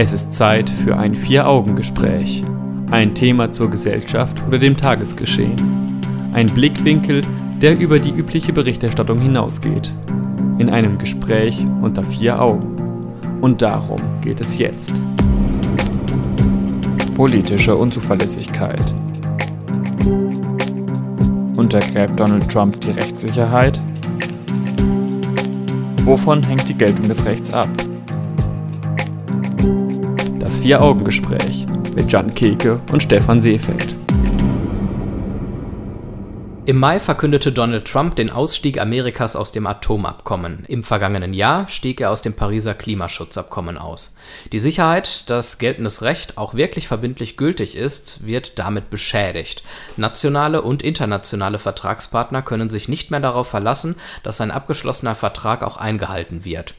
Es ist Zeit für ein Vier-Augen-Gespräch. Ein Thema zur Gesellschaft oder dem Tagesgeschehen. Ein Blickwinkel, der über die übliche Berichterstattung hinausgeht. In einem Gespräch unter vier Augen. Und darum geht es jetzt. Politische Unzuverlässigkeit. Untergräbt Donald Trump die Rechtssicherheit? Wovon hängt die Geltung des Rechts ab? Das Vier-Augen-Gespräch mit Jan Keke und Stefan Seefeld. Im Mai verkündete Donald Trump den Ausstieg Amerikas aus dem Atomabkommen. Im vergangenen Jahr stieg er aus dem Pariser Klimaschutzabkommen aus. Die Sicherheit, dass geltendes Recht auch wirklich verbindlich gültig ist, wird damit beschädigt. Nationale und internationale Vertragspartner können sich nicht mehr darauf verlassen, dass ein abgeschlossener Vertrag auch eingehalten wird.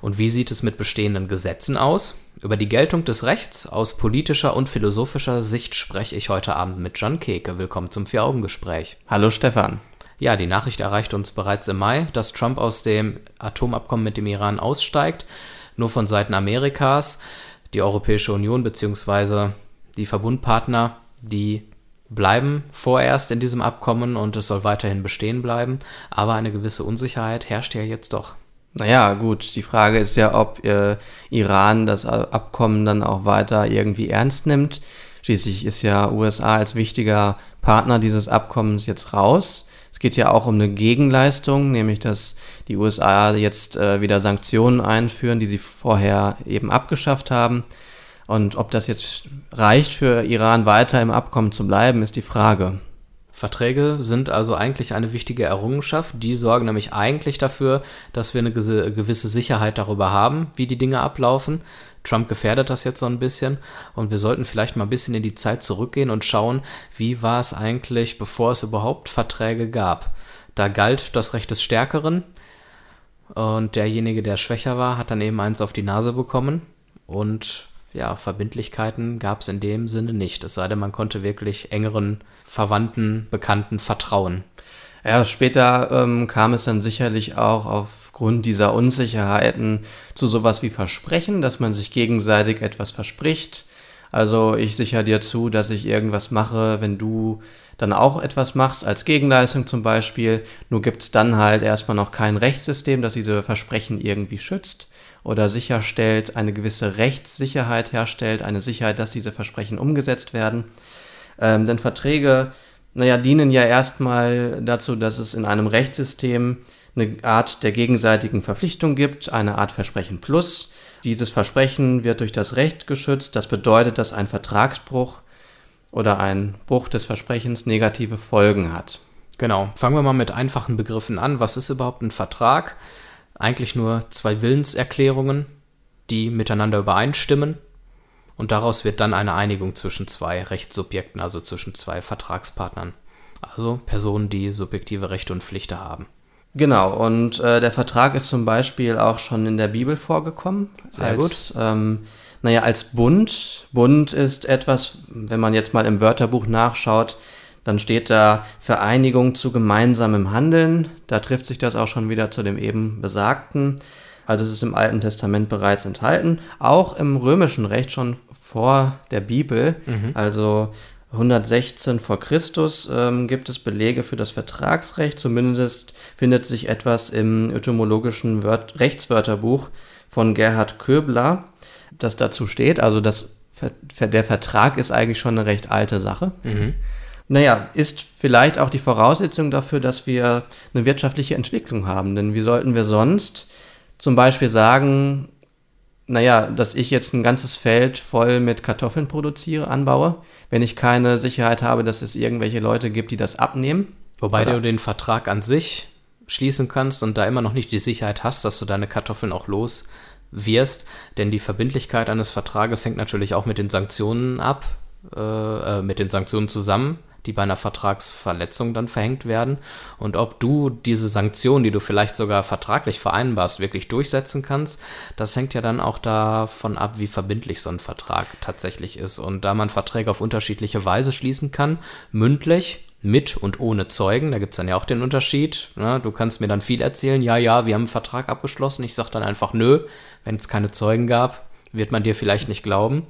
Und wie sieht es mit bestehenden Gesetzen aus? Über die Geltung des Rechts aus politischer und philosophischer Sicht spreche ich heute Abend mit John Keke. Willkommen zum Vier-Augen-Gespräch. Hallo Stefan. Ja, die Nachricht erreicht uns bereits im Mai, dass Trump aus dem Atomabkommen mit dem Iran aussteigt. Nur von Seiten Amerikas, die Europäische Union bzw. die Verbundpartner, die bleiben vorerst in diesem Abkommen und es soll weiterhin bestehen bleiben. Aber eine gewisse Unsicherheit herrscht ja jetzt doch. Naja, gut, die Frage ist ja, ob äh, Iran das Abkommen dann auch weiter irgendwie ernst nimmt. Schließlich ist ja USA als wichtiger Partner dieses Abkommens jetzt raus. Es geht ja auch um eine Gegenleistung, nämlich dass die USA jetzt äh, wieder Sanktionen einführen, die sie vorher eben abgeschafft haben. Und ob das jetzt reicht für Iran weiter im Abkommen zu bleiben, ist die Frage. Verträge sind also eigentlich eine wichtige Errungenschaft. Die sorgen nämlich eigentlich dafür, dass wir eine gewisse Sicherheit darüber haben, wie die Dinge ablaufen. Trump gefährdet das jetzt so ein bisschen und wir sollten vielleicht mal ein bisschen in die Zeit zurückgehen und schauen, wie war es eigentlich, bevor es überhaupt Verträge gab. Da galt das Recht des Stärkeren und derjenige, der schwächer war, hat dann eben eins auf die Nase bekommen und ja, Verbindlichkeiten gab es in dem Sinne nicht. Es sei denn, man konnte wirklich engeren Verwandten, Bekannten vertrauen. Ja, später ähm, kam es dann sicherlich auch aufgrund dieser Unsicherheiten zu sowas wie Versprechen, dass man sich gegenseitig etwas verspricht. Also ich sichere dir zu, dass ich irgendwas mache, wenn du dann auch etwas machst, als Gegenleistung zum Beispiel. Nur gibt es dann halt erstmal noch kein Rechtssystem, das diese Versprechen irgendwie schützt oder sicherstellt, eine gewisse Rechtssicherheit herstellt, eine Sicherheit, dass diese Versprechen umgesetzt werden. Ähm, denn Verträge, naja, dienen ja erstmal dazu, dass es in einem Rechtssystem eine Art der gegenseitigen Verpflichtung gibt, eine Art Versprechen plus. Dieses Versprechen wird durch das Recht geschützt. Das bedeutet, dass ein Vertragsbruch oder ein Bruch des Versprechens negative Folgen hat. Genau. Fangen wir mal mit einfachen Begriffen an. Was ist überhaupt ein Vertrag? Eigentlich nur zwei Willenserklärungen, die miteinander übereinstimmen. Und daraus wird dann eine Einigung zwischen zwei Rechtssubjekten, also zwischen zwei Vertragspartnern. Also Personen, die subjektive Rechte und Pflichten haben. Genau, und äh, der Vertrag ist zum Beispiel auch schon in der Bibel vorgekommen. Sehr als, gut. Ähm, naja, als Bund. Bund ist etwas, wenn man jetzt mal im Wörterbuch nachschaut, dann steht da Vereinigung zu gemeinsamem Handeln. Da trifft sich das auch schon wieder zu dem eben Besagten. Also es ist im Alten Testament bereits enthalten. Auch im römischen Recht schon vor der Bibel. Mhm. Also 116 vor Christus ähm, gibt es Belege für das Vertragsrecht. Zumindest findet sich etwas im etymologischen Wört Rechtswörterbuch von Gerhard Köbler, das dazu steht. Also das, der Vertrag ist eigentlich schon eine recht alte Sache. Mhm naja, ist vielleicht auch die Voraussetzung dafür, dass wir eine wirtschaftliche Entwicklung haben. Denn wie sollten wir sonst zum Beispiel sagen, naja, dass ich jetzt ein ganzes Feld voll mit Kartoffeln produziere, anbaue, wenn ich keine Sicherheit habe, dass es irgendwelche Leute gibt, die das abnehmen? Wobei Oder? du den Vertrag an sich schließen kannst und da immer noch nicht die Sicherheit hast, dass du deine Kartoffeln auch los wirst, denn die Verbindlichkeit eines Vertrages hängt natürlich auch mit den Sanktionen ab, äh, äh mit den Sanktionen zusammen die bei einer Vertragsverletzung dann verhängt werden. Und ob du diese Sanktionen, die du vielleicht sogar vertraglich vereinbarst, wirklich durchsetzen kannst, das hängt ja dann auch davon ab, wie verbindlich so ein Vertrag tatsächlich ist. Und da man Verträge auf unterschiedliche Weise schließen kann, mündlich, mit und ohne Zeugen, da gibt es dann ja auch den Unterschied. Ne? Du kannst mir dann viel erzählen, ja, ja, wir haben einen Vertrag abgeschlossen. Ich sage dann einfach nö, wenn es keine Zeugen gab, Wird man dir vielleicht nicht glauben.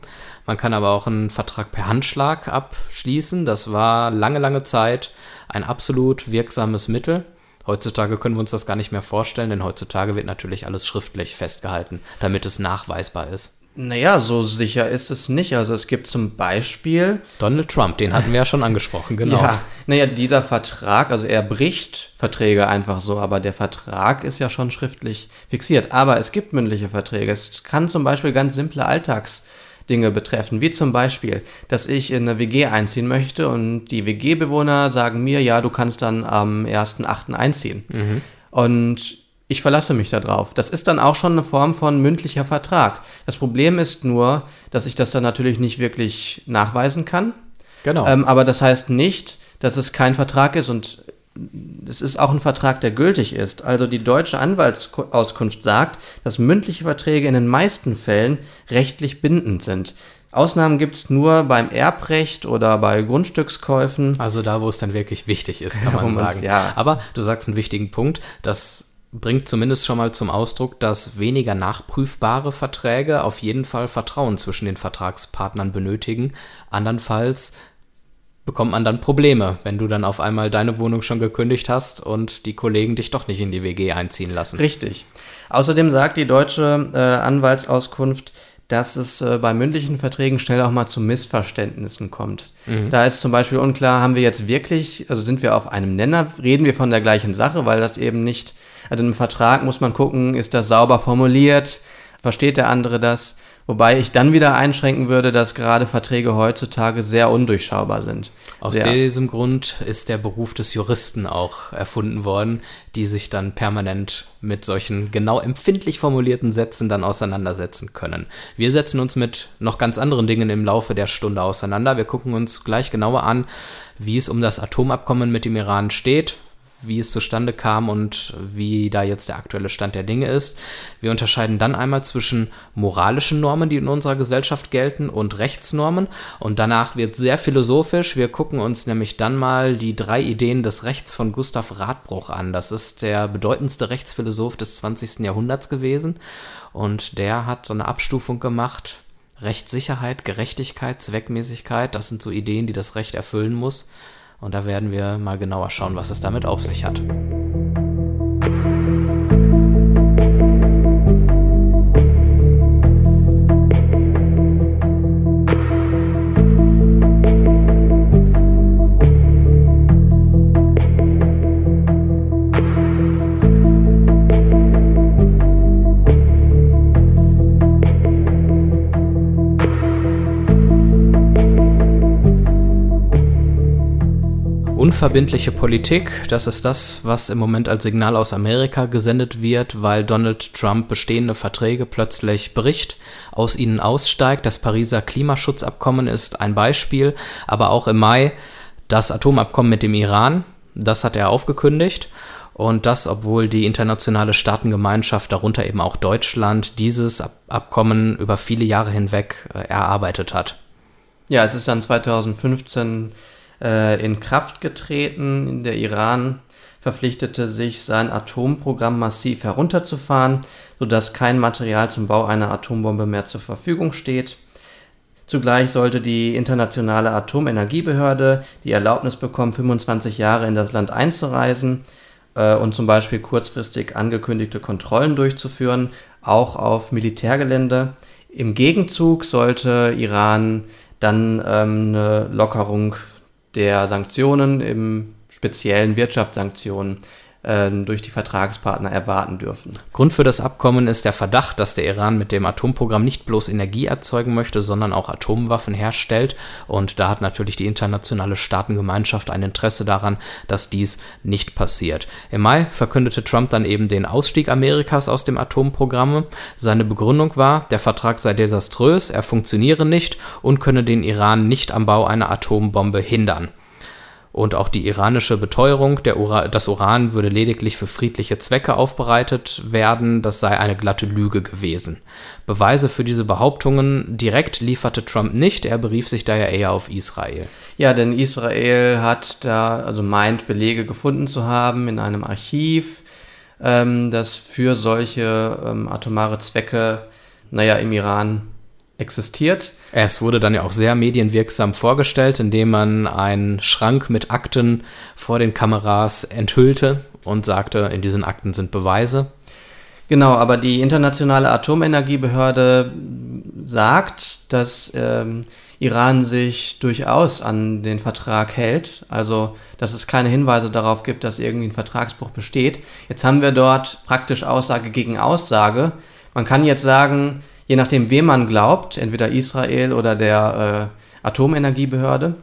Man kann aber auch einen Vertrag per Handschlag abschließen. Das war lange, lange Zeit ein absolut wirksames Mittel. Heutzutage können wir uns das gar nicht mehr vorstellen, denn heutzutage wird natürlich alles schriftlich festgehalten, damit es nachweisbar ist. Naja, so sicher ist es nicht. Also es gibt zum Beispiel. Donald Trump, den hatten wir ja schon angesprochen, genau. Ja, naja, dieser Vertrag, also er bricht Verträge einfach so, aber der Vertrag ist ja schon schriftlich fixiert. Aber es gibt mündliche Verträge. Es kann zum Beispiel ganz simple Alltagsdinge betreffen, wie zum Beispiel, dass ich in eine WG einziehen möchte und die WG-Bewohner sagen mir, ja, du kannst dann am 1.8. einziehen. Mhm. Und ich verlasse mich darauf. Das ist dann auch schon eine Form von mündlicher Vertrag. Das Problem ist nur, dass ich das dann natürlich nicht wirklich nachweisen kann. Genau. Ähm, aber das heißt nicht, dass es kein Vertrag ist und es ist auch ein Vertrag, der gültig ist. Also die deutsche Anwaltsauskunft sagt, dass mündliche Verträge in den meisten Fällen rechtlich bindend sind. Ausnahmen gibt es nur beim Erbrecht oder bei Grundstückskäufen. Also da, wo es dann wirklich wichtig ist, kann man sagen. Ja. Aber du sagst einen wichtigen Punkt, dass bringt zumindest schon mal zum Ausdruck, dass weniger nachprüfbare Verträge auf jeden Fall Vertrauen zwischen den Vertragspartnern benötigen. Andernfalls bekommt man dann Probleme, wenn du dann auf einmal deine Wohnung schon gekündigt hast und die Kollegen dich doch nicht in die WG einziehen lassen. Richtig. Außerdem sagt die deutsche äh, Anwaltsauskunft, dass es äh, bei mündlichen Verträgen schnell auch mal zu Missverständnissen kommt. Mhm. Da ist zum Beispiel unklar, haben wir jetzt wirklich, also sind wir auf einem Nenner, reden wir von der gleichen Sache, weil das eben nicht also im Vertrag muss man gucken, ist das sauber formuliert, versteht der andere das? Wobei ich dann wieder einschränken würde, dass gerade Verträge heutzutage sehr undurchschaubar sind. Aus sehr. diesem Grund ist der Beruf des Juristen auch erfunden worden, die sich dann permanent mit solchen genau empfindlich formulierten Sätzen dann auseinandersetzen können. Wir setzen uns mit noch ganz anderen Dingen im Laufe der Stunde auseinander. Wir gucken uns gleich genauer an, wie es um das Atomabkommen mit dem Iran steht, wie es zustande kam und wie da jetzt der aktuelle Stand der Dinge ist. Wir unterscheiden dann einmal zwischen moralischen Normen, die in unserer Gesellschaft gelten, und Rechtsnormen. Und danach wird sehr philosophisch. Wir gucken uns nämlich dann mal die drei Ideen des Rechts von Gustav Radbruch an. Das ist der bedeutendste Rechtsphilosoph des 20. Jahrhunderts gewesen. Und der hat so eine Abstufung gemacht. Rechtssicherheit, Gerechtigkeit, Zweckmäßigkeit, das sind so Ideen, die das Recht erfüllen muss. Und da werden wir mal genauer schauen, was es damit auf sich hat. Unverbindliche Politik, das ist das, was im Moment als Signal aus Amerika gesendet wird, weil Donald Trump bestehende Verträge plötzlich bricht, aus ihnen aussteigt. Das Pariser Klimaschutzabkommen ist ein Beispiel, aber auch im Mai das Atomabkommen mit dem Iran, das hat er aufgekündigt. Und das, obwohl die internationale Staatengemeinschaft, darunter eben auch Deutschland, dieses Abkommen über viele Jahre hinweg äh, erarbeitet hat. Ja, es ist dann 2015 äh, in Kraft getreten. Der Iran verpflichtete sich, sein Atomprogramm massiv herunterzufahren, sodass kein Material zum Bau einer Atombombe mehr zur Verfügung steht. Zugleich sollte die internationale Atomenergiebehörde die Erlaubnis bekommen, 25 Jahre in das Land einzureisen äh, und zum Beispiel kurzfristig angekündigte Kontrollen durchzuführen, auch auf Militärgelände. Im Gegenzug sollte Iran dann ähm, eine Lockerung der Sanktionen, im speziellen Wirtschaftssanktionen, durch die Vertragspartner erwarten dürfen. Grund für das Abkommen ist der Verdacht, dass der Iran mit dem Atomprogramm nicht bloß Energie erzeugen möchte, sondern auch Atomwaffen herstellt. Und da hat natürlich die internationale Staatengemeinschaft ein Interesse daran, dass dies nicht passiert. Im Mai verkündete Trump dann eben den Ausstieg Amerikas aus dem Atomprogramm. Seine Begründung war, der Vertrag sei desaströs, er funktioniere nicht und könne den Iran nicht am Bau einer Atombombe hindern und auch die iranische Beteuerung, Ura das Uran würde lediglich für friedliche Zwecke aufbereitet werden, das sei eine glatte Lüge gewesen. Beweise für diese Behauptungen direkt lieferte Trump nicht, er berief sich daher eher auf Israel. Ja, denn Israel hat da, also meint, Belege gefunden zu haben in einem Archiv, ähm, das für solche ähm, atomare Zwecke naja, im Iran existiert. Es wurde dann ja auch sehr medienwirksam vorgestellt, indem man einen Schrank mit Akten vor den Kameras enthüllte und sagte, in diesen Akten sind Beweise. Genau, aber die Internationale Atomenergiebehörde sagt, dass ähm, Iran sich durchaus an den Vertrag hält, also dass es keine Hinweise darauf gibt, dass irgendwie ein Vertragsbruch besteht. Jetzt haben wir dort praktisch Aussage gegen Aussage. Man kann jetzt sagen, je nachdem, wem man glaubt, entweder Israel oder der äh, Atomenergiebehörde,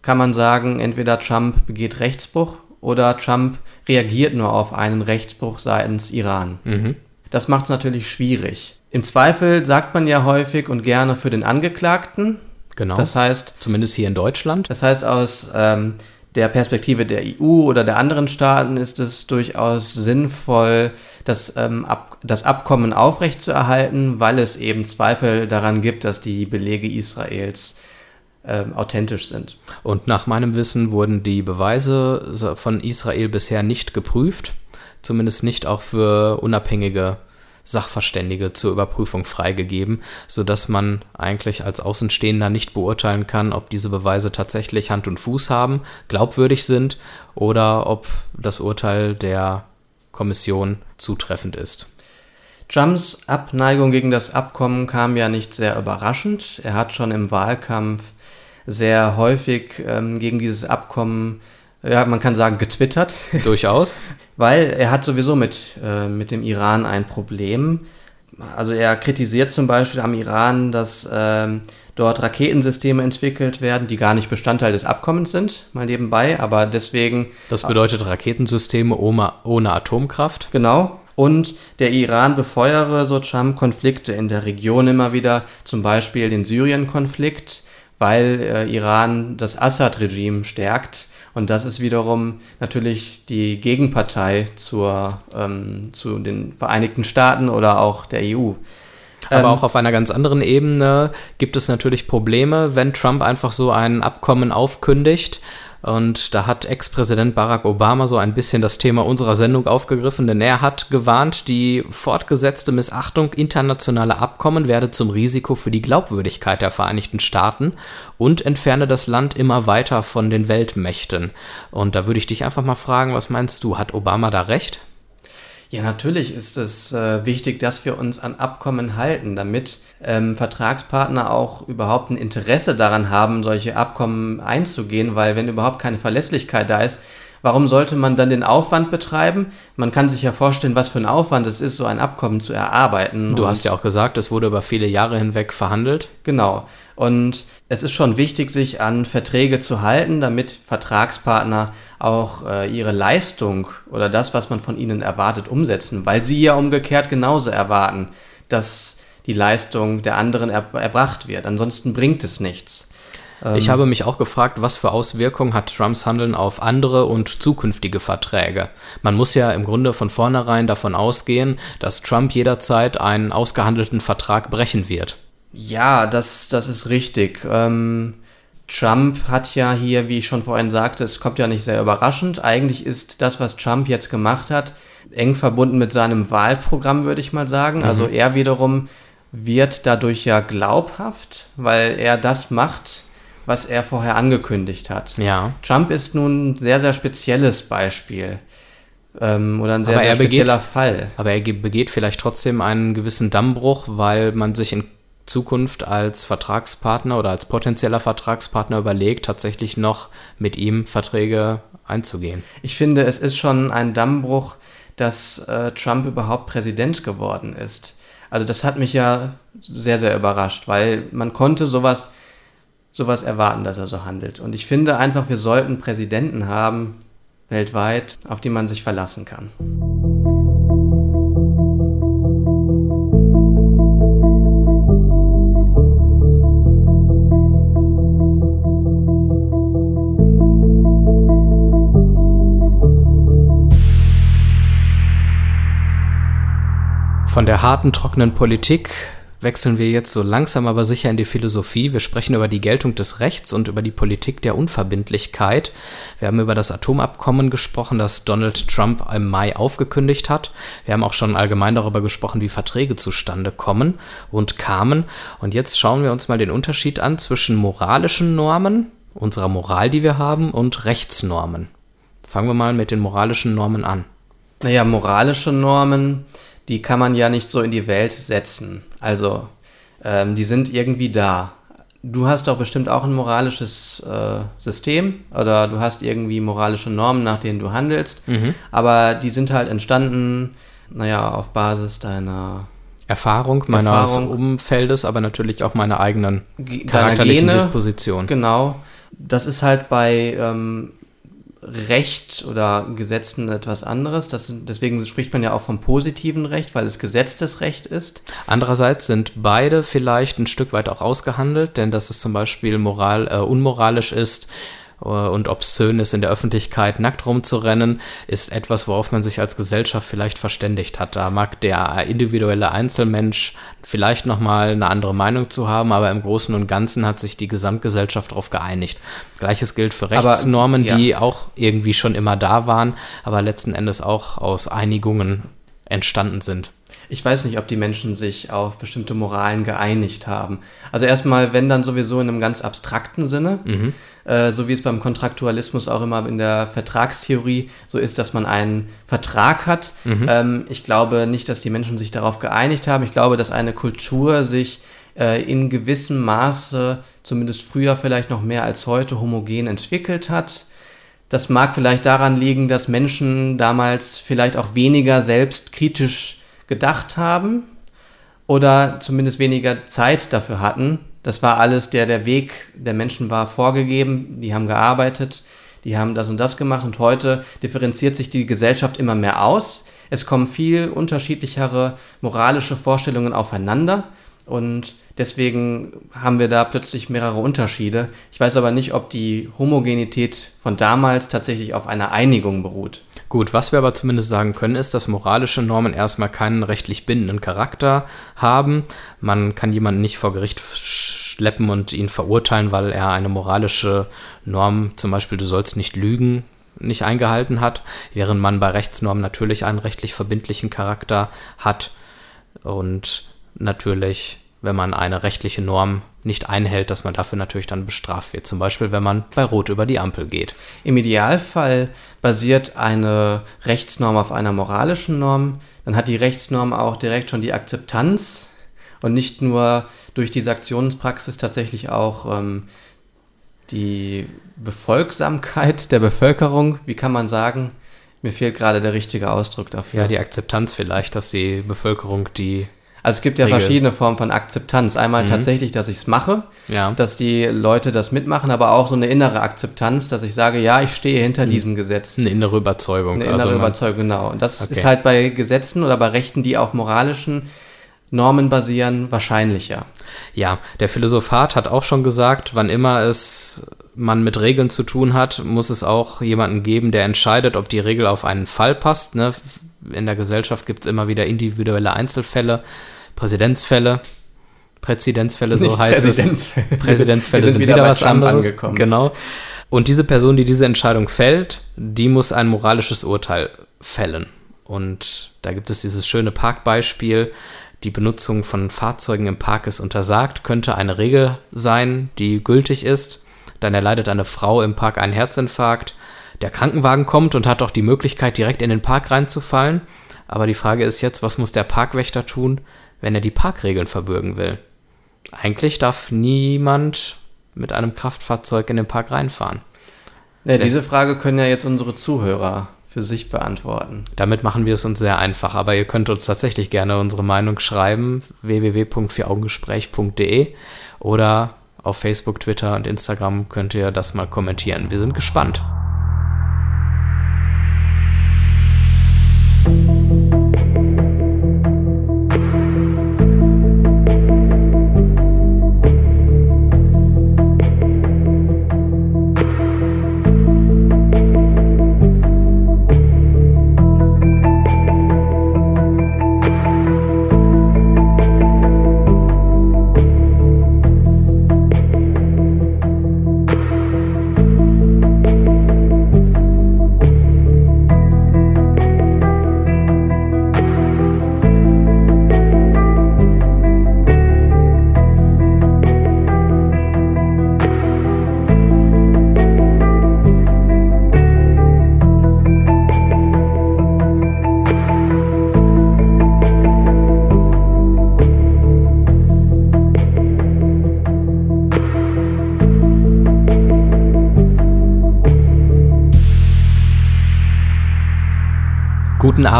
kann man sagen, entweder Trump begeht Rechtsbruch oder Trump reagiert nur auf einen Rechtsbruch seitens Iran. Mhm. Das macht es natürlich schwierig. Im Zweifel sagt man ja häufig und gerne für den Angeklagten. Genau. Das heißt, zumindest hier in Deutschland. Das heißt, aus ähm, der Perspektive der EU oder der anderen Staaten ist es durchaus sinnvoll, das, ähm, Ab das Abkommen aufrechtzuerhalten, weil es eben Zweifel daran gibt, dass die Belege Israels ähm, authentisch sind. Und nach meinem Wissen wurden die Beweise von Israel bisher nicht geprüft, zumindest nicht auch für unabhängige Sachverständige zur Überprüfung freigegeben, sodass man eigentlich als Außenstehender nicht beurteilen kann, ob diese Beweise tatsächlich Hand und Fuß haben, glaubwürdig sind oder ob das Urteil der Kommission zutreffend ist. Trumps Abneigung gegen das Abkommen kam ja nicht sehr überraschend. Er hat schon im Wahlkampf sehr häufig ähm, gegen dieses Abkommen, ja, man kann sagen, getwittert. Durchaus. Weil er hat sowieso mit, äh, mit dem Iran ein Problem. Also er kritisiert zum Beispiel am Iran, dass äh, dort Raketensysteme entwickelt werden, die gar nicht Bestandteil des Abkommens sind, mal nebenbei, aber deswegen. Das bedeutet Raketensysteme ohne, ohne Atomkraft? Genau. Und der Iran befeuere, so Trump, Konflikte in der Region immer wieder, zum Beispiel den Syrien-Konflikt weil äh, Iran das Assad-Regime stärkt. Und das ist wiederum natürlich die Gegenpartei zur, ähm, zu den Vereinigten Staaten oder auch der EU. Aber ähm, auch auf einer ganz anderen Ebene gibt es natürlich Probleme, wenn Trump einfach so ein Abkommen aufkündigt und da hat Ex-Präsident Barack Obama so ein bisschen das Thema unserer Sendung aufgegriffen, denn er hat gewarnt, die fortgesetzte Missachtung internationaler Abkommen werde zum Risiko für die Glaubwürdigkeit der Vereinigten Staaten und entferne das Land immer weiter von den Weltmächten. Und da würde ich dich einfach mal fragen, was meinst du, hat Obama da recht? Ja, natürlich ist es äh, wichtig, dass wir uns an Abkommen halten, damit ähm, Vertragspartner auch überhaupt ein Interesse daran haben, solche Abkommen einzugehen, weil wenn überhaupt keine Verlässlichkeit da ist, Warum sollte man dann den Aufwand betreiben? Man kann sich ja vorstellen, was für ein Aufwand es ist, so ein Abkommen zu erarbeiten. Du hast ja auch gesagt, es wurde über viele Jahre hinweg verhandelt. Genau. Und es ist schon wichtig, sich an Verträge zu halten, damit Vertragspartner auch äh, ihre Leistung oder das, was man von ihnen erwartet, umsetzen, weil sie ja umgekehrt genauso erwarten, dass die Leistung der anderen er erbracht wird. Ansonsten bringt es nichts. Ich ähm, habe mich auch gefragt, was für Auswirkungen hat Trumps Handeln auf andere und zukünftige Verträge. Man muss ja im Grunde von vornherein davon ausgehen, dass Trump jederzeit einen ausgehandelten Vertrag brechen wird. Ja, das, das ist richtig. Ähm, Trump hat ja hier, wie ich schon vorhin sagte, es kommt ja nicht sehr überraschend. Eigentlich ist das, was Trump jetzt gemacht hat, eng verbunden mit seinem Wahlprogramm, würde ich mal sagen. Mhm. Also er wiederum wird dadurch ja glaubhaft, weil er das macht, was er vorher angekündigt hat. Ja. Trump ist nun ein sehr, sehr spezielles Beispiel. Ähm, oder ein sehr, sehr spezieller begeht, Fall. Aber er begeht vielleicht trotzdem einen gewissen Dammbruch, weil man sich in Zukunft als Vertragspartner oder als potenzieller Vertragspartner überlegt, tatsächlich noch mit ihm Verträge einzugehen. Ich finde, es ist schon ein Dammbruch, dass äh, Trump überhaupt Präsident geworden ist. Also das hat mich ja sehr, sehr überrascht, weil man konnte sowas sowas erwarten, dass er so handelt. Und ich finde einfach, wir sollten Präsidenten haben, weltweit, auf die man sich verlassen kann. Von der harten, trockenen Politik wechseln wir jetzt so langsam aber sicher in die Philosophie. Wir sprechen über die Geltung des Rechts und über die Politik der Unverbindlichkeit. Wir haben über das Atomabkommen gesprochen, das Donald Trump im Mai aufgekündigt hat. Wir haben auch schon allgemein darüber gesprochen, wie Verträge zustande kommen und kamen. Und jetzt schauen wir uns mal den Unterschied an zwischen moralischen Normen, unserer Moral, die wir haben, und Rechtsnormen. Fangen wir mal mit den moralischen Normen an. Naja, moralische Normen die kann man ja nicht so in die Welt setzen. Also, ähm, die sind irgendwie da. Du hast doch bestimmt auch ein moralisches äh, System oder du hast irgendwie moralische Normen, nach denen du handelst, mhm. aber die sind halt entstanden, naja, auf Basis deiner Erfahrung meines. Umfeldes, aber natürlich auch meiner eigenen charakterlichen Gene, Disposition. Genau. Das ist halt bei ähm, Recht oder Gesetzen etwas anderes. Das, deswegen spricht man ja auch vom positiven Recht, weil es gesetztes Recht ist. Andererseits sind beide vielleicht ein Stück weit auch ausgehandelt, denn dass es zum Beispiel moral, äh, unmoralisch ist, und obszön ist, in der Öffentlichkeit nackt rumzurennen, ist etwas, worauf man sich als Gesellschaft vielleicht verständigt hat. Da mag der individuelle Einzelmensch vielleicht nochmal eine andere Meinung zu haben, aber im Großen und Ganzen hat sich die Gesamtgesellschaft darauf geeinigt. Gleiches gilt für Rechtsnormen, aber, ja. die auch irgendwie schon immer da waren, aber letzten Endes auch aus Einigungen entstanden sind. Ich weiß nicht, ob die Menschen sich auf bestimmte Moralen geeinigt haben. Also erstmal, wenn dann sowieso in einem ganz abstrakten Sinne. Mhm äh, so wie es beim Kontraktualismus auch immer in der Vertragstheorie so ist, dass man einen Vertrag hat. Mhm. Ähm, ich glaube nicht, dass die Menschen sich darauf geeinigt haben. Ich glaube, dass eine Kultur sich äh, in gewissem Maße, zumindest früher vielleicht noch mehr als heute, homogen entwickelt hat. Das mag vielleicht daran liegen, dass Menschen damals vielleicht auch weniger selbstkritisch gedacht haben oder zumindest weniger Zeit dafür hatten, das war alles, der, der Weg der Menschen war vorgegeben, die haben gearbeitet, die haben das und das gemacht und heute differenziert sich die Gesellschaft immer mehr aus. Es kommen viel unterschiedlichere moralische Vorstellungen aufeinander und deswegen haben wir da plötzlich mehrere Unterschiede. Ich weiß aber nicht, ob die Homogenität von damals tatsächlich auf einer Einigung beruht. Gut, was wir aber zumindest sagen können, ist, dass moralische Normen erstmal keinen rechtlich bindenden Charakter haben. Man kann jemanden nicht vor Gericht schleppen und ihn verurteilen, weil er eine moralische Norm, zum Beispiel du sollst nicht lügen, nicht eingehalten hat, während man bei Rechtsnormen natürlich einen rechtlich verbindlichen Charakter hat und natürlich, wenn man eine rechtliche Norm nicht einhält, dass man dafür natürlich dann bestraft wird. Zum Beispiel, wenn man bei Rot über die Ampel geht. Im Idealfall basiert eine Rechtsnorm auf einer moralischen Norm. Dann hat die Rechtsnorm auch direkt schon die Akzeptanz und nicht nur durch die Sanktionspraxis tatsächlich auch ähm, die Befolgsamkeit der Bevölkerung. Wie kann man sagen? Mir fehlt gerade der richtige Ausdruck dafür. Ja, die Akzeptanz vielleicht, dass die Bevölkerung die also es gibt ja Regel. verschiedene Formen von Akzeptanz. Einmal mhm. tatsächlich, dass ich es mache, ja. dass die Leute das mitmachen, aber auch so eine innere Akzeptanz, dass ich sage, ja, ich stehe hinter mhm. diesem Gesetz. Eine innere Überzeugung. Eine innere also Überzeugung, genau. Und das okay. ist halt bei Gesetzen oder bei Rechten, die auf moralischen Normen basieren, wahrscheinlicher. Ja, der Philosophat hat auch schon gesagt, wann immer es man mit Regeln zu tun hat, muss es auch jemanden geben, der entscheidet, ob die Regel auf einen Fall passt. Ne? In der Gesellschaft gibt es immer wieder individuelle Einzelfälle Präsidentsfälle. Präzedenzfälle, so Nicht heißt Präzedenzfälle. es. Präzedenzfälle sind, sind wieder, wieder was Trump anderes. Angekommen. Genau. Und diese Person, die diese Entscheidung fällt, die muss ein moralisches Urteil fällen. Und da gibt es dieses schöne Parkbeispiel. Die Benutzung von Fahrzeugen im Park ist untersagt, könnte eine Regel sein, die gültig ist. Dann erleidet eine Frau im Park einen Herzinfarkt. Der Krankenwagen kommt und hat auch die Möglichkeit, direkt in den Park reinzufallen. Aber die Frage ist jetzt, was muss der Parkwächter tun, wenn er die Parkregeln verbürgen will. Eigentlich darf niemand mit einem Kraftfahrzeug in den Park reinfahren. Ja, diese Frage können ja jetzt unsere Zuhörer für sich beantworten. Damit machen wir es uns sehr einfach, aber ihr könnt uns tatsächlich gerne unsere Meinung schreiben, www.vieraugengespräch.de oder auf Facebook, Twitter und Instagram könnt ihr das mal kommentieren. Wir sind gespannt.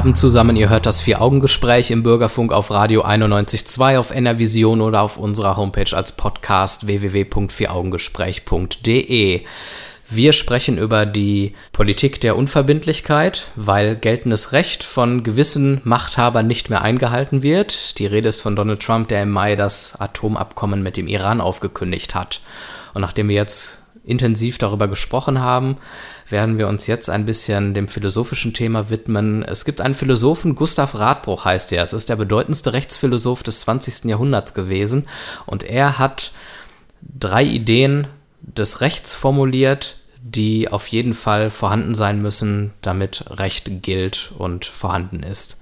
Abend zusammen, ihr hört das Vier-Augen-Gespräch im Bürgerfunk auf Radio 91.2, auf NRVision oder auf unserer Homepage als Podcast www.vieraugengespräch.de. Wir sprechen über die Politik der Unverbindlichkeit, weil geltendes Recht von gewissen Machthabern nicht mehr eingehalten wird. Die Rede ist von Donald Trump, der im Mai das Atomabkommen mit dem Iran aufgekündigt hat. Und nachdem wir jetzt intensiv darüber gesprochen haben, werden wir uns jetzt ein bisschen dem philosophischen Thema widmen. Es gibt einen Philosophen, Gustav Radbruch heißt er. Es ist der bedeutendste Rechtsphilosoph des 20. Jahrhunderts gewesen. Und er hat drei Ideen des Rechts formuliert, die auf jeden Fall vorhanden sein müssen, damit Recht gilt und vorhanden ist.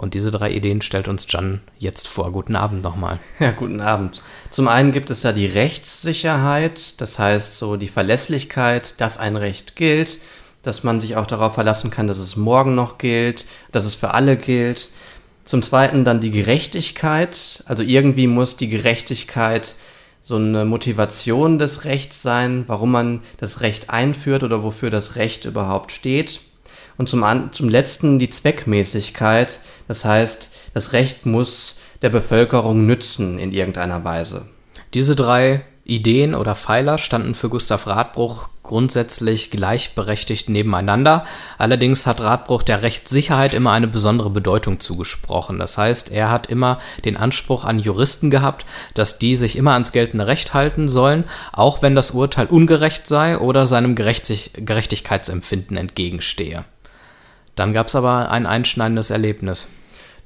Und diese drei Ideen stellt uns Jan jetzt vor. Guten Abend nochmal. Ja, guten Abend. Zum einen gibt es ja die Rechtssicherheit, das heißt so die Verlässlichkeit, dass ein Recht gilt, dass man sich auch darauf verlassen kann, dass es morgen noch gilt, dass es für alle gilt. Zum zweiten dann die Gerechtigkeit, also irgendwie muss die Gerechtigkeit so eine Motivation des Rechts sein, warum man das Recht einführt oder wofür das Recht überhaupt steht. Und zum, zum letzten die Zweckmäßigkeit, das heißt, das Recht muss der Bevölkerung nützen in irgendeiner Weise. Diese drei Ideen oder Pfeiler standen für Gustav Radbruch grundsätzlich gleichberechtigt nebeneinander. Allerdings hat Radbruch der Rechtssicherheit immer eine besondere Bedeutung zugesprochen. Das heißt, er hat immer den Anspruch an Juristen gehabt, dass die sich immer ans geltende Recht halten sollen, auch wenn das Urteil ungerecht sei oder seinem Gerechtig Gerechtigkeitsempfinden entgegenstehe. Dann gab es aber ein einschneidendes Erlebnis.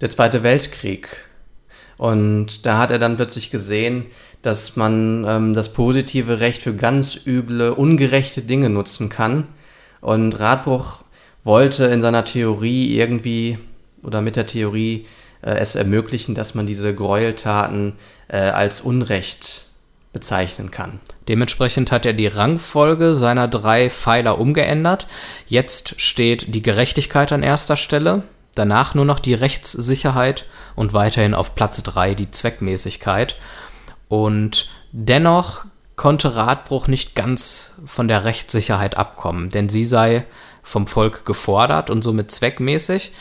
Der Zweite Weltkrieg. Und da hat er dann plötzlich gesehen, dass man ähm, das positive Recht für ganz üble, ungerechte Dinge nutzen kann. Und Radbruch wollte in seiner Theorie irgendwie oder mit der Theorie äh, es ermöglichen, dass man diese Gräueltaten äh, als Unrecht bezeichnen kann. Dementsprechend hat er die Rangfolge seiner drei Pfeiler umgeändert. Jetzt steht die Gerechtigkeit an erster Stelle, danach nur noch die Rechtssicherheit und weiterhin auf Platz drei die Zweckmäßigkeit. Und dennoch konnte Radbruch nicht ganz von der Rechtssicherheit abkommen, denn sie sei vom Volk gefordert und somit zweckmäßig.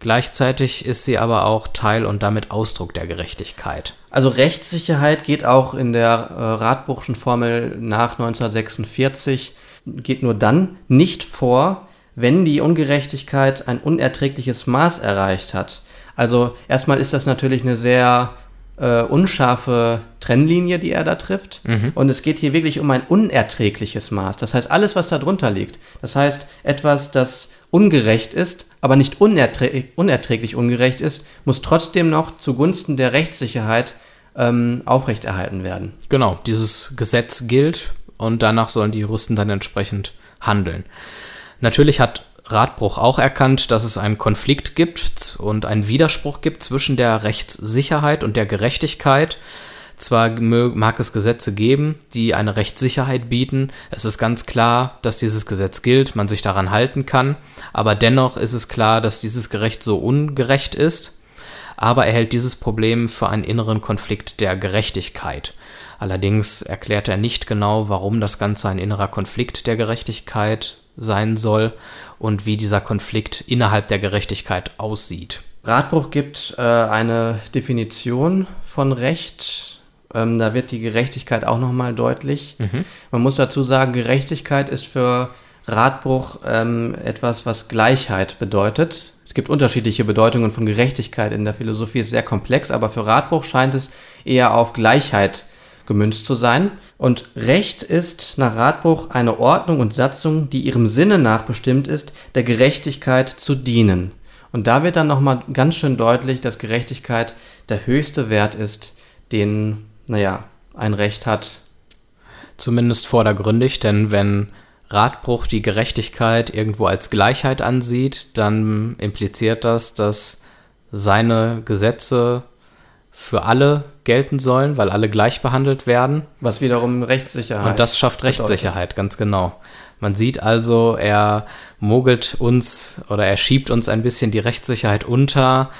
Gleichzeitig ist sie aber auch Teil und damit Ausdruck der Gerechtigkeit. Also Rechtssicherheit geht auch in der äh, Radbruchschen Formel nach 1946, geht nur dann nicht vor, wenn die Ungerechtigkeit ein unerträgliches Maß erreicht hat. Also erstmal ist das natürlich eine sehr äh, unscharfe Trennlinie, die er da trifft. Mhm. Und es geht hier wirklich um ein unerträgliches Maß. Das heißt, alles, was da drunter liegt. Das heißt, etwas, das ungerecht ist, aber nicht unerträ unerträglich ungerecht ist, muss trotzdem noch zugunsten der Rechtssicherheit ähm, aufrechterhalten werden. Genau, dieses Gesetz gilt und danach sollen die Juristen dann entsprechend handeln. Natürlich hat Radbruch auch erkannt, dass es einen Konflikt gibt und einen Widerspruch gibt zwischen der Rechtssicherheit und der Gerechtigkeit. Zwar mag es Gesetze geben, die eine Rechtssicherheit bieten. Es ist ganz klar, dass dieses Gesetz gilt, man sich daran halten kann. Aber dennoch ist es klar, dass dieses Gerecht so ungerecht ist. Aber er hält dieses Problem für einen inneren Konflikt der Gerechtigkeit. Allerdings erklärt er nicht genau, warum das Ganze ein innerer Konflikt der Gerechtigkeit sein soll und wie dieser Konflikt innerhalb der Gerechtigkeit aussieht. Radbruch gibt äh, eine Definition von Recht. Ähm, da wird die Gerechtigkeit auch nochmal deutlich. Mhm. Man muss dazu sagen, Gerechtigkeit ist für Radbruch ähm, etwas, was Gleichheit bedeutet. Es gibt unterschiedliche Bedeutungen von Gerechtigkeit in der Philosophie, ist sehr komplex, aber für Radbruch scheint es eher auf Gleichheit gemünzt zu sein. Und Recht ist nach Radbruch eine Ordnung und Satzung, die ihrem Sinne nach bestimmt ist, der Gerechtigkeit zu dienen. Und da wird dann nochmal ganz schön deutlich, dass Gerechtigkeit der höchste Wert ist, den, naja, ein Recht hat. Zumindest vordergründig, denn wenn Radbruch die Gerechtigkeit irgendwo als Gleichheit ansieht, dann impliziert das, dass seine Gesetze für alle gelten sollen, weil alle gleich behandelt werden. Was wiederum Rechtssicherheit. Und das schafft Rechtssicherheit, ganz genau. Man sieht also, er mogelt uns oder er schiebt uns ein bisschen die Rechtssicherheit unter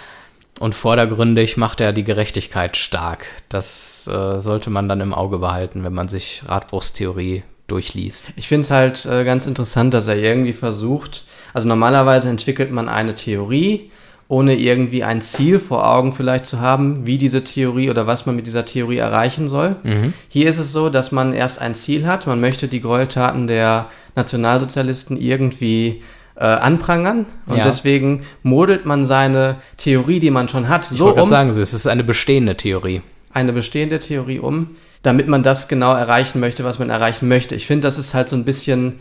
und vordergründig macht er die Gerechtigkeit stark. Das äh, sollte man dann im Auge behalten, wenn man sich Radbruchstheorie durchliest. Ich finde es halt äh, ganz interessant, dass er irgendwie versucht, Also normalerweise entwickelt man eine Theorie, ohne irgendwie ein Ziel vor Augen vielleicht zu haben, wie diese Theorie oder was man mit dieser Theorie erreichen soll. Mhm. Hier ist es so, dass man erst ein Ziel hat, man möchte die Gräueltaten der Nationalsozialisten irgendwie äh, anprangern und ja. deswegen modelt man seine Theorie, die man schon hat, ich so um. sagen Sie, es ist eine bestehende Theorie. Eine bestehende Theorie um, damit man das genau erreichen möchte, was man erreichen möchte. Ich finde, das ist halt so ein bisschen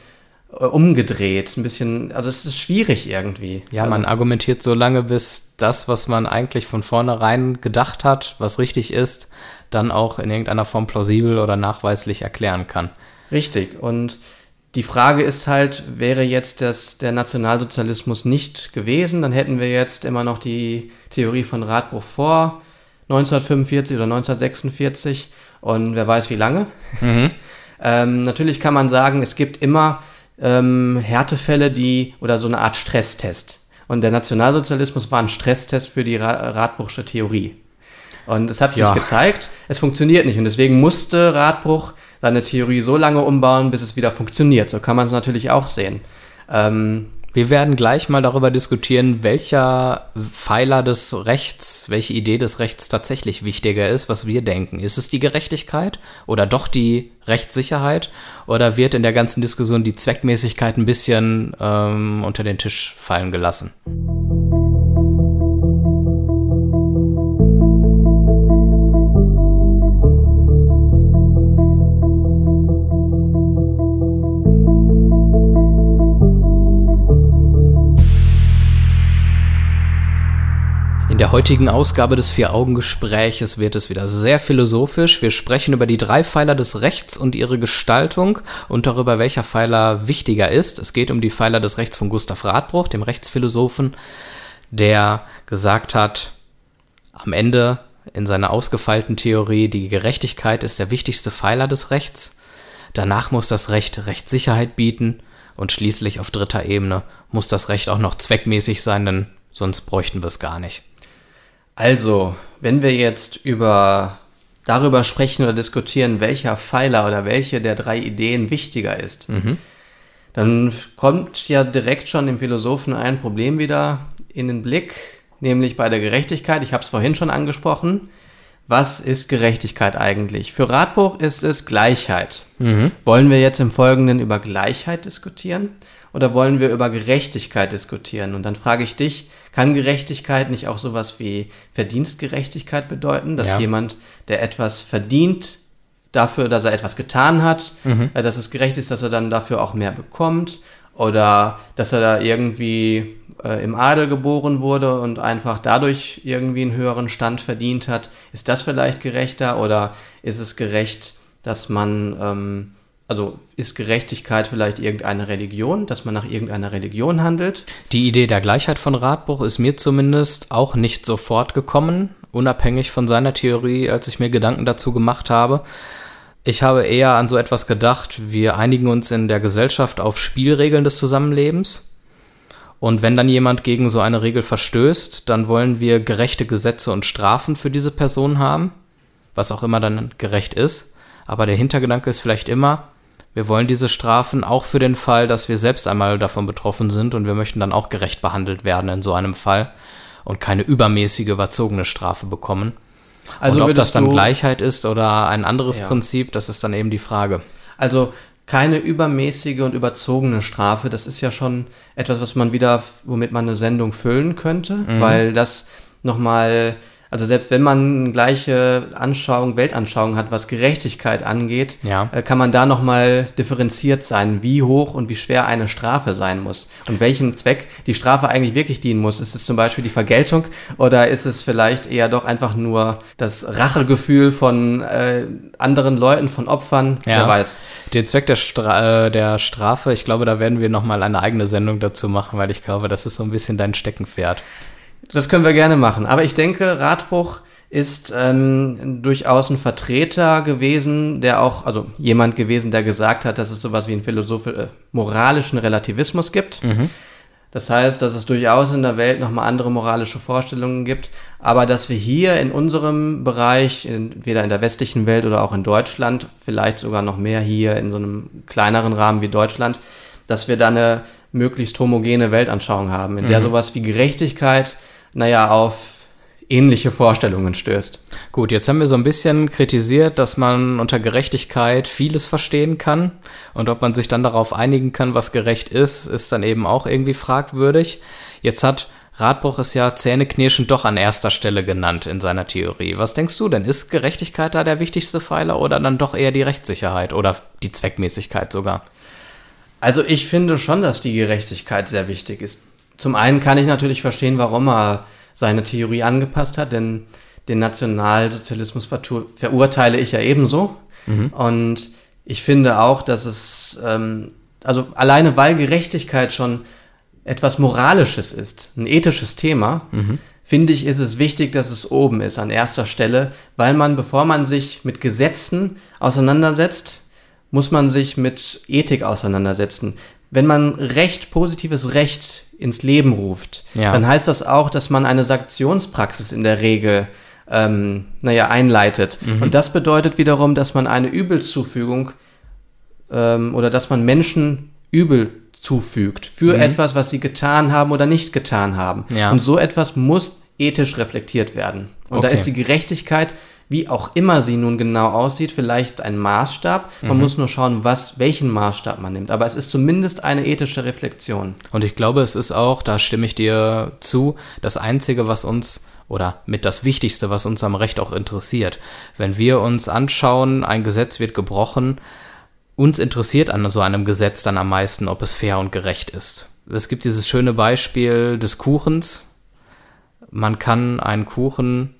äh, umgedreht, ein bisschen, also es ist schwierig irgendwie. Ja, also, man argumentiert so lange, bis das, was man eigentlich von vornherein gedacht hat, was richtig ist, dann auch in irgendeiner Form plausibel oder nachweislich erklären kann. Richtig. Und die Frage ist halt, wäre jetzt das, der Nationalsozialismus nicht gewesen, dann hätten wir jetzt immer noch die Theorie von Radbruch vor 1945 oder 1946 und wer weiß wie lange. Mhm. ähm, natürlich kann man sagen, es gibt immer ähm, Härtefälle, die oder so eine Art Stresstest. Und der Nationalsozialismus war ein Stresstest für die Ra Radbruchsche Theorie. Und es hat sich ja. gezeigt, es funktioniert nicht. Und deswegen musste Radbruch seine Theorie so lange umbauen, bis es wieder funktioniert. So kann man es natürlich auch sehen. Ähm, wir werden gleich mal darüber diskutieren, welcher Pfeiler des Rechts, welche Idee des Rechts tatsächlich wichtiger ist, was wir denken. Ist es die Gerechtigkeit oder doch die Rechtssicherheit? Oder wird in der ganzen Diskussion die Zweckmäßigkeit ein bisschen ähm, unter den Tisch fallen gelassen? In der heutigen Ausgabe des Vier-Augen-Gespräches wird es wieder sehr philosophisch. Wir sprechen über die drei Pfeiler des Rechts und ihre Gestaltung und darüber, welcher Pfeiler wichtiger ist. Es geht um die Pfeiler des Rechts von Gustav Radbruch, dem Rechtsphilosophen, der gesagt hat, am Ende in seiner ausgefeilten Theorie, die Gerechtigkeit ist der wichtigste Pfeiler des Rechts. Danach muss das Recht Rechtssicherheit bieten und schließlich auf dritter Ebene muss das Recht auch noch zweckmäßig sein, denn sonst bräuchten wir es gar nicht. Also, wenn wir jetzt über darüber sprechen oder diskutieren, welcher Pfeiler oder welche der drei Ideen wichtiger ist, mhm. dann kommt ja direkt schon dem Philosophen ein Problem wieder in den Blick, nämlich bei der Gerechtigkeit. Ich habe es vorhin schon angesprochen. Was ist Gerechtigkeit eigentlich? Für Radbuch ist es Gleichheit. Mhm. Wollen wir jetzt im Folgenden über Gleichheit diskutieren oder wollen wir über Gerechtigkeit diskutieren? Und dann frage ich dich, kann Gerechtigkeit nicht auch sowas wie Verdienstgerechtigkeit bedeuten, dass ja. jemand, der etwas verdient, dafür, dass er etwas getan hat, mhm. äh, dass es gerecht ist, dass er dann dafür auch mehr bekommt oder dass er da irgendwie äh, im Adel geboren wurde und einfach dadurch irgendwie einen höheren Stand verdient hat, ist das vielleicht gerechter oder ist es gerecht, dass man ähm, also ist Gerechtigkeit vielleicht irgendeine Religion, dass man nach irgendeiner Religion handelt? Die Idee der Gleichheit von Radbruch ist mir zumindest auch nicht sofort gekommen, unabhängig von seiner Theorie, als ich mir Gedanken dazu gemacht habe. Ich habe eher an so etwas gedacht, wir einigen uns in der Gesellschaft auf Spielregeln des Zusammenlebens. Und wenn dann jemand gegen so eine Regel verstößt, dann wollen wir gerechte Gesetze und Strafen für diese Person haben, was auch immer dann gerecht ist. Aber der Hintergedanke ist vielleicht immer, wir wollen diese Strafen auch für den Fall, dass wir selbst einmal davon betroffen sind und wir möchten dann auch gerecht behandelt werden in so einem Fall und keine übermäßige, überzogene Strafe bekommen. Also und ob das dann Gleichheit ist oder ein anderes ja. Prinzip, das ist dann eben die Frage. Also keine übermäßige und überzogene Strafe, das ist ja schon etwas, was man wieder, womit man eine Sendung füllen könnte, mhm. weil das nochmal also selbst wenn man gleiche Anschauung, Weltanschauung hat, was Gerechtigkeit angeht, ja. äh, kann man da nochmal differenziert sein, wie hoch und wie schwer eine Strafe sein muss und welchem Zweck die Strafe eigentlich wirklich dienen muss. Ist es zum Beispiel die Vergeltung oder ist es vielleicht eher doch einfach nur das Rachegefühl von äh, anderen Leuten, von Opfern? Ja. Wer weiß. Den Zweck der, Stra äh, der Strafe, ich glaube, da werden wir nochmal eine eigene Sendung dazu machen, weil ich glaube, das ist so ein bisschen dein Steckenpferd. Das können wir gerne machen. Aber ich denke, Radbruch ist ähm, durchaus ein Vertreter gewesen, der auch, also jemand gewesen, der gesagt hat, dass es sowas wie einen Philosoph äh, moralischen Relativismus gibt. Mhm. Das heißt, dass es durchaus in der Welt nochmal andere moralische Vorstellungen gibt, aber dass wir hier in unserem Bereich, entweder in der westlichen Welt oder auch in Deutschland, vielleicht sogar noch mehr hier in so einem kleineren Rahmen wie Deutschland, dass wir da eine möglichst homogene Weltanschauung haben, in der Mhm. sowas wie Gerechtigkeit, naja, auf ähnliche Vorstellungen stößt. Gut, jetzt haben wir so ein bisschen kritisiert, dass man unter Gerechtigkeit vieles verstehen kann. Und ob man sich dann darauf einigen kann, was gerecht ist, ist dann eben auch irgendwie fragwürdig. Jetzt hat Radbruch es ja Zähneknirschen doch an erster Stelle genannt in seiner Theorie. Was denkst du denn? Ist Gerechtigkeit da der wichtigste Pfeiler oder dann doch eher die Rechtssicherheit oder die Zweckmäßigkeit sogar? Also ich finde schon, dass die Gerechtigkeit sehr wichtig ist. Zum einen kann ich natürlich verstehen, warum er seine Theorie angepasst hat, denn den Nationalsozialismus verurteile ich ja ebenso. Und ich finde auch, dass es, ähm, also alleine weil Gerechtigkeit schon etwas Moralisches ist, ein ethisches Thema, finde ich, ist es wichtig, dass es oben ist, an erster Stelle, weil man, bevor man sich mit Gesetzen auseinandersetzt, muss man sich mit Ethik auseinandersetzen. Wenn man Recht, positives Recht ins Leben ruft, Ja. dann heißt das auch, dass man eine Sanktionspraxis in der Regel ähm, naja, einleitet. Und das bedeutet wiederum, dass man eine Übelzufügung ähm, oder dass man Menschen Übel zufügt für etwas, was sie getan haben oder nicht getan haben. Ja. Und so etwas muss ethisch reflektiert werden. Und da Okay. ist die Gerechtigkeit, wie auch immer sie nun genau aussieht, vielleicht ein Maßstab. Man Mhm. muss nur schauen, was, welchen Maßstab man nimmt. Aber es ist zumindest eine ethische Reflexion. Und ich glaube, es ist auch, da stimme ich dir zu, das Einzige, was uns oder mit das Wichtigste, was uns am Recht auch interessiert. Wenn wir uns anschauen, ein Gesetz wird gebrochen, uns interessiert an so einem Gesetz dann am meisten, ob es fair und gerecht ist. Es gibt dieses schöne Beispiel des Kuchens. Man kann einen Kuchen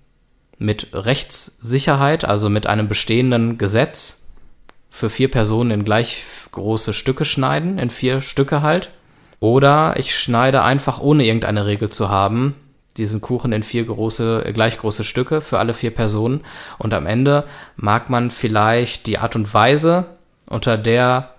mit Rechtssicherheit, also mit einem bestehenden Gesetz, für vier Personen in gleich große Stücke schneiden, in vier Stücke halt. Oder ich schneide einfach, ohne irgendeine Regel zu haben, diesen Kuchen in vier große, äh, gleich große Stücke für alle vier Personen. Und am Ende mag man vielleicht die Art und Weise, unter der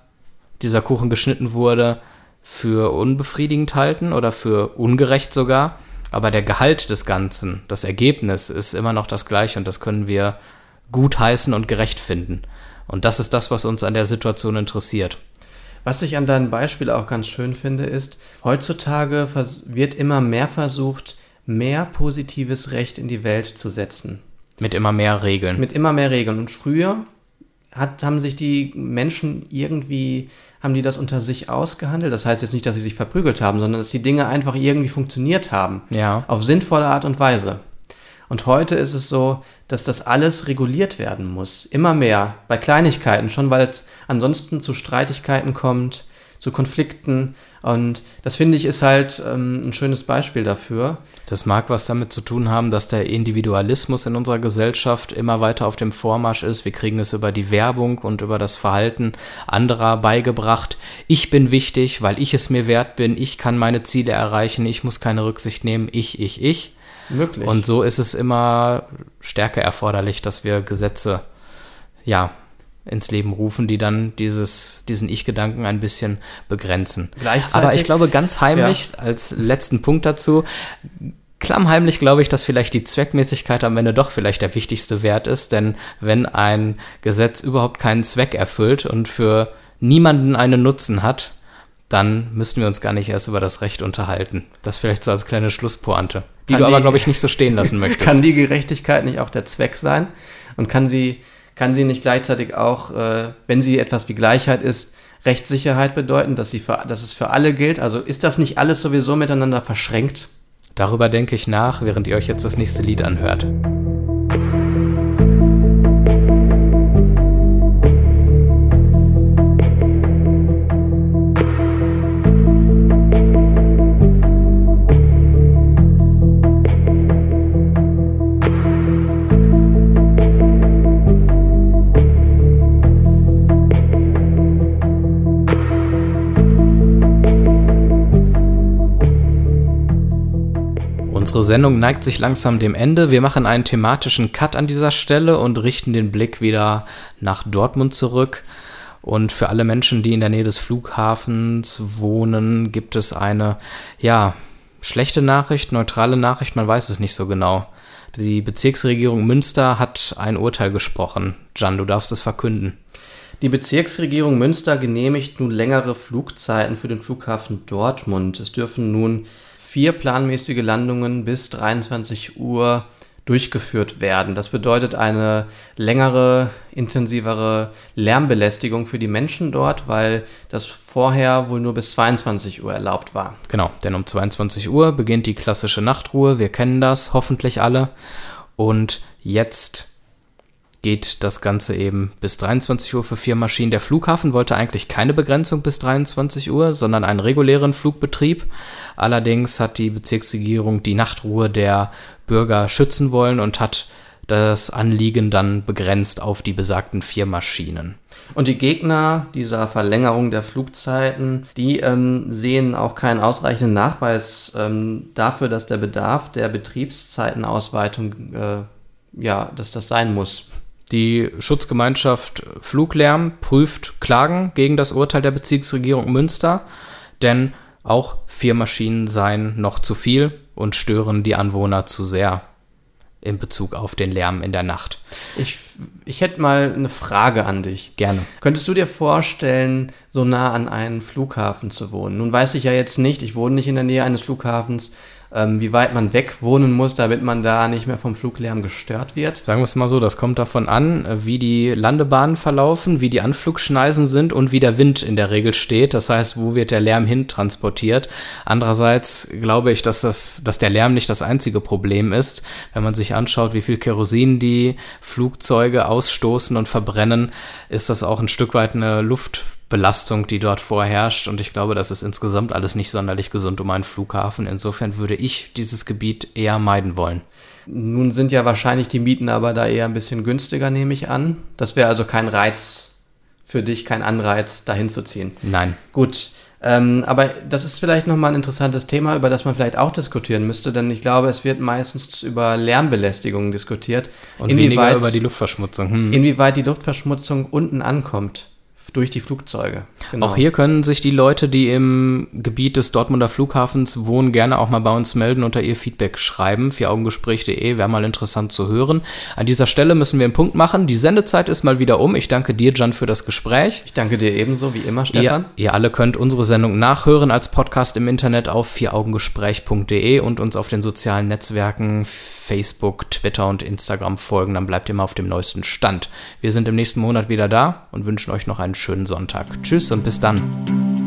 dieser Kuchen geschnitten wurde, für unbefriedigend halten oder für ungerecht sogar. Aber der Gehalt des Ganzen, das Ergebnis ist immer noch das gleiche und das können wir gut heißen und gerecht finden. Und das ist das, was uns an der Situation interessiert. Was ich an deinem Beispiel auch ganz schön finde, ist, heutzutage wird immer mehr versucht, mehr positives Recht in die Welt zu setzen. Mit immer mehr Regeln. Mit immer mehr Regeln. Und früher hat, haben sich die Menschen irgendwie, haben die das unter sich ausgehandelt. Das heißt jetzt nicht, dass sie sich verprügelt haben, sondern dass die Dinge einfach irgendwie funktioniert haben. Ja. Auf sinnvolle Art und Weise. Und heute ist es so, dass das alles reguliert werden muss. Immer mehr. Bei Kleinigkeiten schon, weil es ansonsten zu Streitigkeiten kommt, zu Konflikten. Und das finde ich ist halt ähm, ein schönes Beispiel dafür. Das mag was damit zu tun haben, dass der Individualismus in unserer Gesellschaft immer weiter auf dem Vormarsch ist. Wir kriegen es über die Werbung und über das Verhalten anderer beigebracht. Ich bin wichtig, weil ich es mir wert bin. Ich kann meine Ziele erreichen. Ich muss keine Rücksicht nehmen. Ich, ich, ich. Möglich. Und so ist es immer stärker erforderlich, dass wir Gesetze, ja, ins Leben rufen, die dann dieses, diesen Ich-Gedanken ein bisschen begrenzen. Gleichzeitig- Aber ich glaube, ganz heimlich, als letzten Punkt dazu, klammheimlich glaube ich, dass vielleicht die Zweckmäßigkeit am Ende doch vielleicht der wichtigste Wert ist, denn wenn ein Gesetz überhaupt keinen Zweck erfüllt und für niemanden einen Nutzen hat, dann müssten wir uns gar nicht erst über das Recht unterhalten. Das vielleicht so als kleine Schlusspointe, die Kann du aber, die- glaube ich, nicht so stehen lassen möchtest. Kann die Gerechtigkeit nicht auch der Zweck sein? Und kann sie, kann sie nicht gleichzeitig auch, äh, wenn sie etwas wie Gleichheit ist, Rechtssicherheit bedeuten, dass, sie für, dass es für alle gilt? Also ist das nicht alles sowieso miteinander verschränkt? Darüber denke ich nach, während ihr euch jetzt das nächste Lied anhört. Unsere Sendung neigt sich langsam dem Ende. Wir machen einen thematischen Cut an dieser Stelle und richten den Blick wieder nach Dortmund zurück. Und für alle Menschen, die in der Nähe des Flughafens wohnen, gibt es eine, ja, schlechte Nachricht, neutrale Nachricht, man weiß es nicht so genau. Die Bezirksregierung Münster hat ein Urteil gesprochen. Jan, du darfst es verkünden. Die Bezirksregierung Münster genehmigt nun längere Flugzeiten für den Flughafen Dortmund. Es dürfen nun vier planmäßige Landungen bis 23 Uhr durchgeführt werden. Das bedeutet eine längere, intensivere Lärmbelästigung für die Menschen dort, weil das vorher wohl nur bis 22 Uhr erlaubt war. Genau, denn um 22 Uhr beginnt die klassische Nachtruhe. Wir kennen das hoffentlich alle. Und jetzt geht das Ganze eben bis 23 Uhr für vier Maschinen. Der Flughafen wollte eigentlich keine Begrenzung bis 23 Uhr, sondern einen regulären Flugbetrieb. Allerdings hat die Bezirksregierung die Nachtruhe der Bürger schützen wollen und hat das Anliegen dann begrenzt auf die besagten vier Maschinen. Und die Gegner dieser Verlängerung der Flugzeiten, die ähm, sehen auch keinen ausreichenden Nachweis ähm, dafür, dass der Bedarf der Betriebszeitenausweitung, äh, ja, dass das sein muss. Die Schutzgemeinschaft Fluglärm prüft Klagen gegen das Urteil der Bezirksregierung Münster, denn auch vier Maschinen seien noch zu viel und stören die Anwohner zu sehr in Bezug auf den Lärm in der Nacht. Ich, ich hätte mal eine Frage an dich. Gerne. Könntest du dir vorstellen, so nah an einen Flughafen zu wohnen? Nun weiß ich ja jetzt nicht, ich wohne nicht in der Nähe eines Flughafens, ähm, wie weit man weg wohnen muss, damit man da nicht mehr vom Fluglärm gestört wird. Sagen wir es mal so, das kommt davon an, wie die Landebahnen verlaufen, wie die Anflugschneisen sind und wie der Wind in der Regel steht. Das heißt, wo wird der Lärm hin transportiert. Andererseits glaube ich, dass, das, dass der Lärm nicht das einzige Problem ist. Wenn man sich anschaut, wie viel Kerosin die Flugzeuge ausstoßen und verbrennen, ist das auch ein Stück weit eine Luft Belastung, die dort vorherrscht. Und ich glaube, das ist insgesamt alles nicht sonderlich gesund um einen Flughafen. Insofern würde ich dieses Gebiet eher meiden wollen. Nun sind ja wahrscheinlich die Mieten aber da eher ein bisschen günstiger, nehme ich an. Das wäre also kein Reiz für dich, kein Anreiz, dahin zu ziehen. Nein. Gut. Ähm, aber das ist vielleicht nochmal ein interessantes Thema, über das man vielleicht auch diskutieren müsste, denn ich glaube, es wird meistens über Lärmbelästigung diskutiert. Und weniger über die Luftverschmutzung. Hm. Inwieweit die Luftverschmutzung unten ankommt durch die Flugzeuge. Genau. Auch hier können sich die Leute, die im Gebiet des Dortmunder Flughafens wohnen, gerne auch mal bei uns melden und da ihr Feedback schreiben. Vieraugengespräch.de wäre mal interessant zu hören. An dieser Stelle müssen wir einen Punkt machen. Die Sendezeit ist mal wieder um. Ich danke dir, Jan, für das Gespräch. Ich danke dir ebenso, wie immer, Stefan. Ihr, ihr alle könnt unsere Sendung nachhören als Podcast im Internet auf vieraugengespräch.de und uns auf den sozialen Netzwerken Facebook, Twitter und Instagram folgen, dann bleibt ihr mal auf dem neuesten Stand. Wir sind im nächsten Monat wieder da und wünschen euch noch einen schönen Sonntag. Tschüss und bis dann.